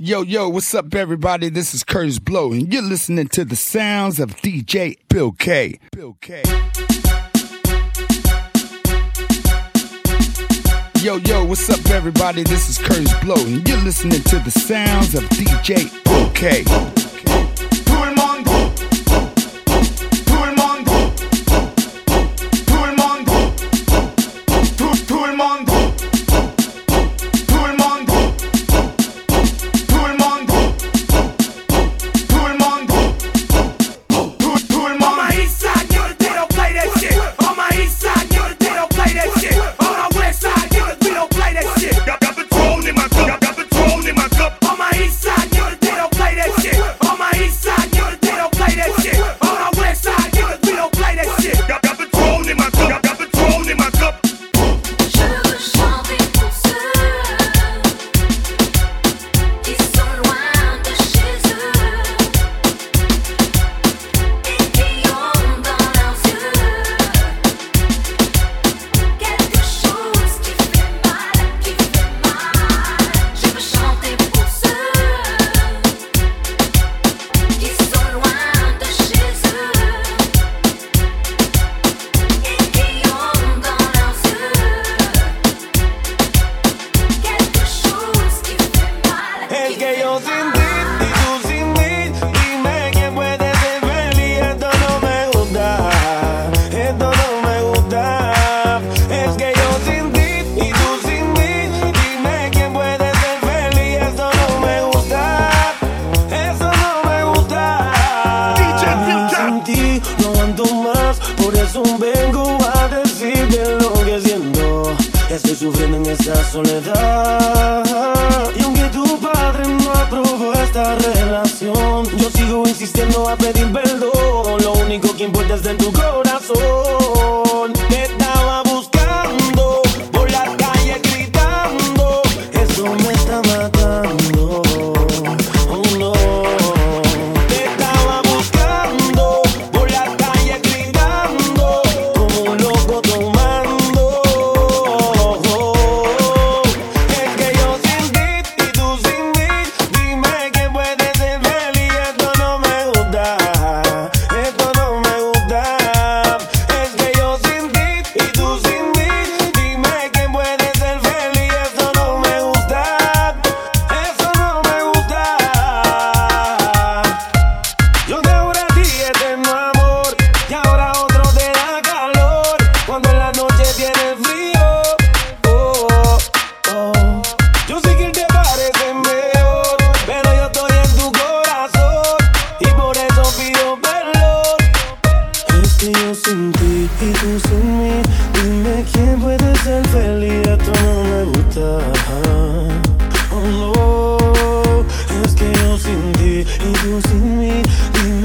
Yo, yo, what's up, everybody? This is Kurtis Blow, and you're listening to the sounds of DJ Bill K. Bill K. Yo, yo, what's up, everybody? This is Kurtis Blow, and you're listening to the sounds of DJ Bill K. corazón vengo a decirte lo que siento. Estoy sufriendo en esta soledad. Y aunque tu padre no aprobó esta relación, yo sigo insistiendo a pedir perdón. Lo único que importa es de tu corazón. and using me.